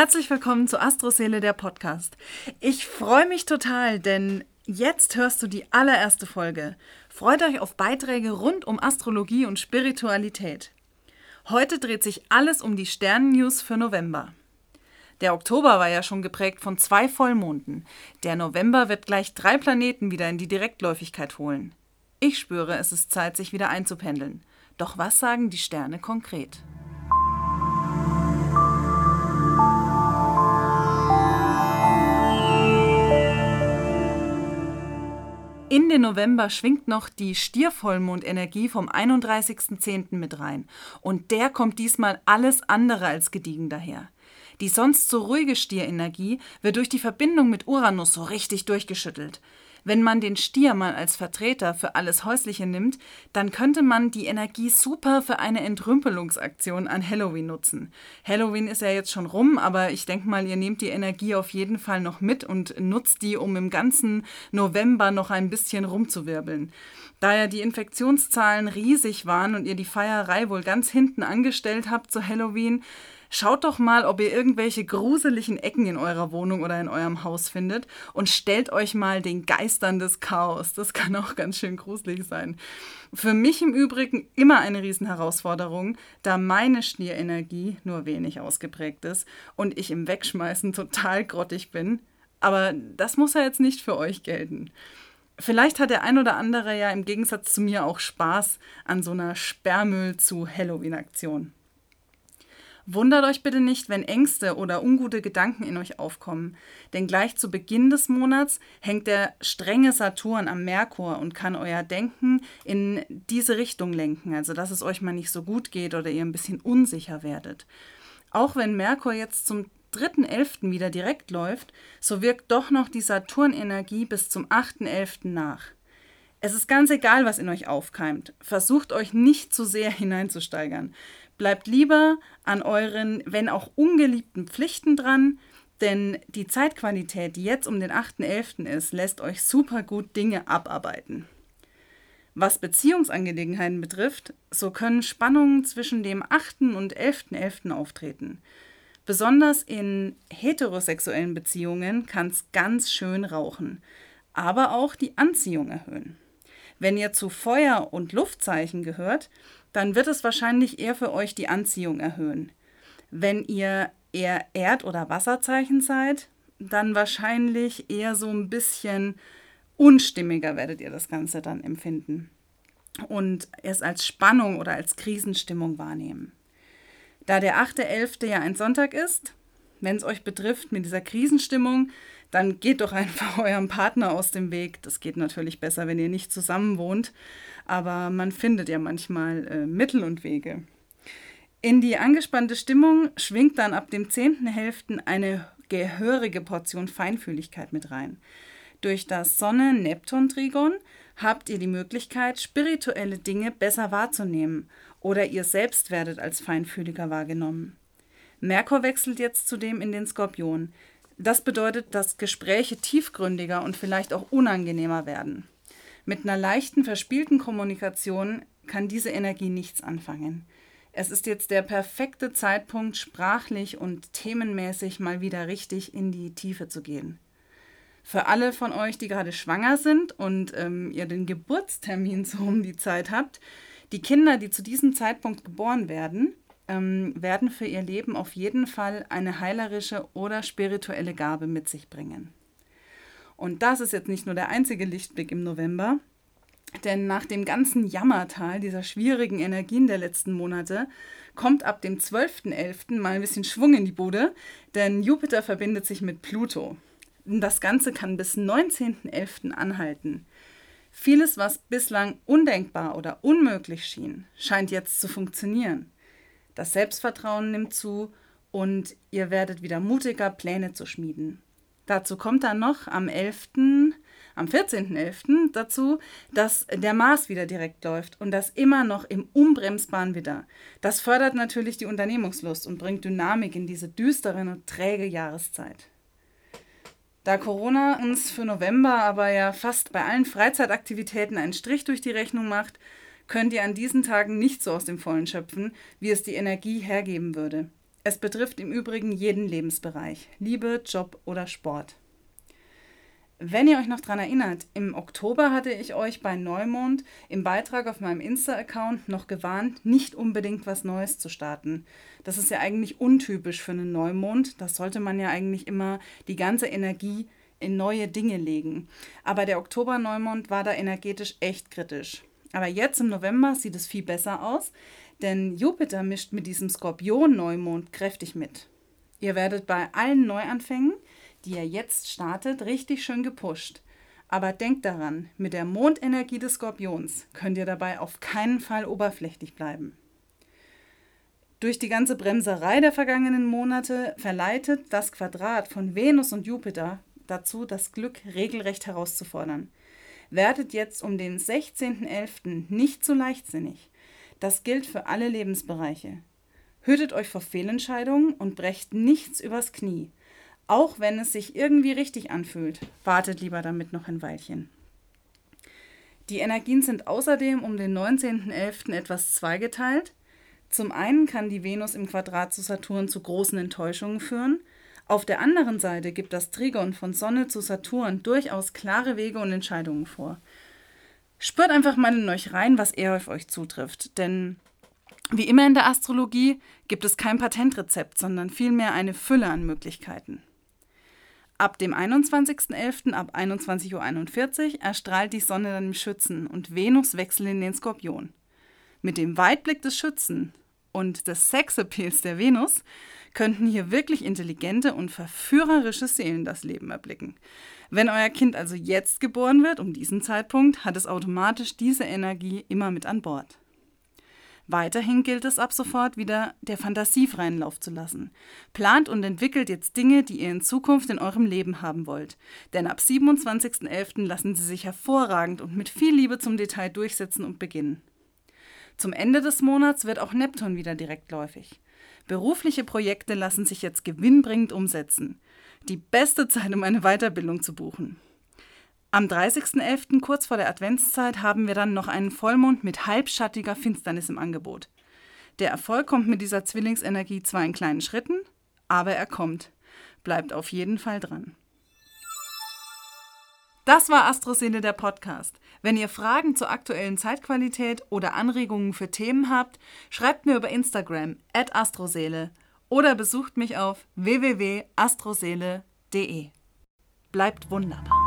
Herzlich willkommen zu Astroseele, der Podcast. Ich freue mich total, denn jetzt hörst du die allererste Folge. Freut euch auf Beiträge rund um Astrologie und Spiritualität. Heute dreht sich alles um die Sternen-News für November. Der Oktober war ja schon geprägt von zwei Vollmonden. Der November wird gleich drei Planeten wieder in die Direktläufigkeit holen. Ich spüre, es ist Zeit, sich wieder einzupendeln. Doch was sagen die Sterne konkret? In den November schwingt noch die Stiervollmondenergie vom 31.10. mit rein. Und der kommt diesmal alles andere als gediegen daher. Die sonst so ruhige Stierenergie wird durch die Verbindung mit Uranus so richtig durchgeschüttelt. Wenn man den Stier mal als Vertreter für alles Häusliche nimmt, dann könnte man die Energie super für eine Entrümpelungsaktion an Halloween nutzen. Halloween ist ja jetzt schon rum, aber ich denke mal, ihr nehmt die Energie auf jeden Fall noch mit und nutzt die, um im ganzen November noch ein bisschen rumzuwirbeln. Da ja die Infektionszahlen riesig waren und ihr die Feierei wohl ganz hinten angestellt habt zu Halloween, Schaut doch mal, ob ihr irgendwelche gruseligen Ecken in eurer Wohnung oder in eurem Haus findet und stellt euch mal den Geistern des Chaos. Das kann auch ganz schön gruselig sein. Für mich im Übrigen immer eine Riesenherausforderung, da meine Schnierenergie nur wenig ausgeprägt ist und ich im Wegschmeißen total grottig bin. Aber das muss ja jetzt nicht für euch gelten. Vielleicht hat der ein oder andere ja im Gegensatz zu mir auch Spaß an so einer Sperrmüll zu Halloween-Aktion. Wundert euch bitte nicht, wenn Ängste oder ungute Gedanken in euch aufkommen, denn gleich zu Beginn des Monats hängt der strenge Saturn am Merkur und kann euer Denken in diese Richtung lenken, also dass es euch mal nicht so gut geht oder ihr ein bisschen unsicher werdet. Auch wenn Merkur jetzt zum 3.11. wieder direkt läuft, so wirkt doch noch die Saturnenergie bis zum 8.11. nach. Es ist ganz egal, was in euch aufkeimt. Versucht euch nicht zu sehr hineinzusteigern. Bleibt lieber an euren, wenn auch ungeliebten Pflichten dran, denn die Zeitqualität, die jetzt um den 8.11. ist, lässt euch super gut Dinge abarbeiten. Was Beziehungsangelegenheiten betrifft, so können Spannungen zwischen dem 8. und 11.11. .11. auftreten. Besonders in heterosexuellen Beziehungen kann es ganz schön rauchen, aber auch die Anziehung erhöhen. Wenn ihr zu Feuer- und Luftzeichen gehört, dann wird es wahrscheinlich eher für euch die Anziehung erhöhen. Wenn ihr eher Erd- oder Wasserzeichen seid, dann wahrscheinlich eher so ein bisschen unstimmiger werdet ihr das Ganze dann empfinden und es als Spannung oder als Krisenstimmung wahrnehmen. Da der 8.11. ja ein Sonntag ist, wenn es euch betrifft mit dieser Krisenstimmung, dann geht doch einfach eurem Partner aus dem Weg. Das geht natürlich besser, wenn ihr nicht zusammen wohnt, aber man findet ja manchmal äh, Mittel und Wege. In die angespannte Stimmung schwingt dann ab dem 10.11. eine gehörige Portion Feinfühligkeit mit rein. Durch das Sonne-Neptun-Trigon habt ihr die Möglichkeit, spirituelle Dinge besser wahrzunehmen oder ihr selbst werdet als feinfühliger wahrgenommen. Merkur wechselt jetzt zudem in den Skorpion. Das bedeutet, dass Gespräche tiefgründiger und vielleicht auch unangenehmer werden. Mit einer leichten, verspielten Kommunikation kann diese Energie nichts anfangen. Es ist jetzt der perfekte Zeitpunkt, sprachlich und themenmäßig mal wieder richtig in die Tiefe zu gehen. Für alle von euch, die gerade schwanger sind und ähm, ihr den Geburtstermin so um die Zeit habt, die Kinder, die zu diesem Zeitpunkt geboren werden, ähm, werden für ihr Leben auf jeden Fall eine heilerische oder spirituelle Gabe mit sich bringen. Und das ist jetzt nicht nur der einzige Lichtblick im November, denn nach dem ganzen Jammertal dieser schwierigen Energien der letzten Monate kommt ab dem 12.11. mal ein bisschen Schwung in die Bude, denn Jupiter verbindet sich mit Pluto. Das Ganze kann bis 19.11. anhalten. Vieles, was bislang undenkbar oder unmöglich schien, scheint jetzt zu funktionieren. Das Selbstvertrauen nimmt zu und ihr werdet wieder mutiger, Pläne zu schmieden. Dazu kommt dann noch am 11., am 14.11. dazu, dass der Mars wieder direkt läuft und das immer noch im unbremsbaren Widder. Das fördert natürlich die Unternehmungslust und bringt Dynamik in diese düstere und träge Jahreszeit. Da Corona uns für November aber ja fast bei allen Freizeitaktivitäten einen Strich durch die Rechnung macht, könnt ihr an diesen Tagen nicht so aus dem Vollen schöpfen, wie es die Energie hergeben würde. Es betrifft im Übrigen jeden Lebensbereich, Liebe, Job oder Sport. Wenn ihr euch noch daran erinnert, im Oktober hatte ich euch bei Neumond im Beitrag auf meinem Insta-Account noch gewarnt, nicht unbedingt was Neues zu starten. Das ist ja eigentlich untypisch für einen Neumond. Das sollte man ja eigentlich immer die ganze Energie in neue Dinge legen. Aber der Oktober-Neumond war da energetisch echt kritisch. Aber jetzt im November sieht es viel besser aus, denn Jupiter mischt mit diesem Skorpion-Neumond kräftig mit. Ihr werdet bei allen Neuanfängen die ihr jetzt startet, richtig schön gepusht. Aber denkt daran, mit der Mondenergie des Skorpions könnt ihr dabei auf keinen Fall oberflächlich bleiben. Durch die ganze Bremserei der vergangenen Monate verleitet das Quadrat von Venus und Jupiter dazu, das Glück regelrecht herauszufordern. Werdet jetzt um den 16.11. nicht zu leichtsinnig. Das gilt für alle Lebensbereiche. Hütet euch vor Fehlentscheidungen und brecht nichts übers Knie. Auch wenn es sich irgendwie richtig anfühlt, wartet lieber damit noch ein Weilchen. Die Energien sind außerdem um den 19.11. etwas zweigeteilt. Zum einen kann die Venus im Quadrat zu Saturn zu großen Enttäuschungen führen. Auf der anderen Seite gibt das Trigon von Sonne zu Saturn durchaus klare Wege und Entscheidungen vor. Spürt einfach mal in euch rein, was eher auf euch zutrifft. Denn wie immer in der Astrologie gibt es kein Patentrezept, sondern vielmehr eine Fülle an Möglichkeiten. Ab dem 21.11. ab 21.41 Uhr erstrahlt die Sonne dann im Schützen und Venus wechselt in den Skorpion. Mit dem Weitblick des Schützen und des Sexappeals der Venus könnten hier wirklich intelligente und verführerische Seelen das Leben erblicken. Wenn euer Kind also jetzt geboren wird, um diesen Zeitpunkt, hat es automatisch diese Energie immer mit an Bord. Weiterhin gilt es ab sofort wieder, der Fantasie freien Lauf zu lassen. Plant und entwickelt jetzt Dinge, die ihr in Zukunft in eurem Leben haben wollt. Denn ab 27.11. lassen sie sich hervorragend und mit viel Liebe zum Detail durchsetzen und beginnen. Zum Ende des Monats wird auch Neptun wieder direktläufig. Berufliche Projekte lassen sich jetzt gewinnbringend umsetzen. Die beste Zeit, um eine Weiterbildung zu buchen. Am 30.11., kurz vor der Adventszeit, haben wir dann noch einen Vollmond mit halbschattiger Finsternis im Angebot. Der Erfolg kommt mit dieser Zwillingsenergie zwar in kleinen Schritten, aber er kommt. Bleibt auf jeden Fall dran. Das war Astroseele der Podcast. Wenn ihr Fragen zur aktuellen Zeitqualität oder Anregungen für Themen habt, schreibt mir über Instagram at astroseele oder besucht mich auf www.astroseele.de. Bleibt wunderbar.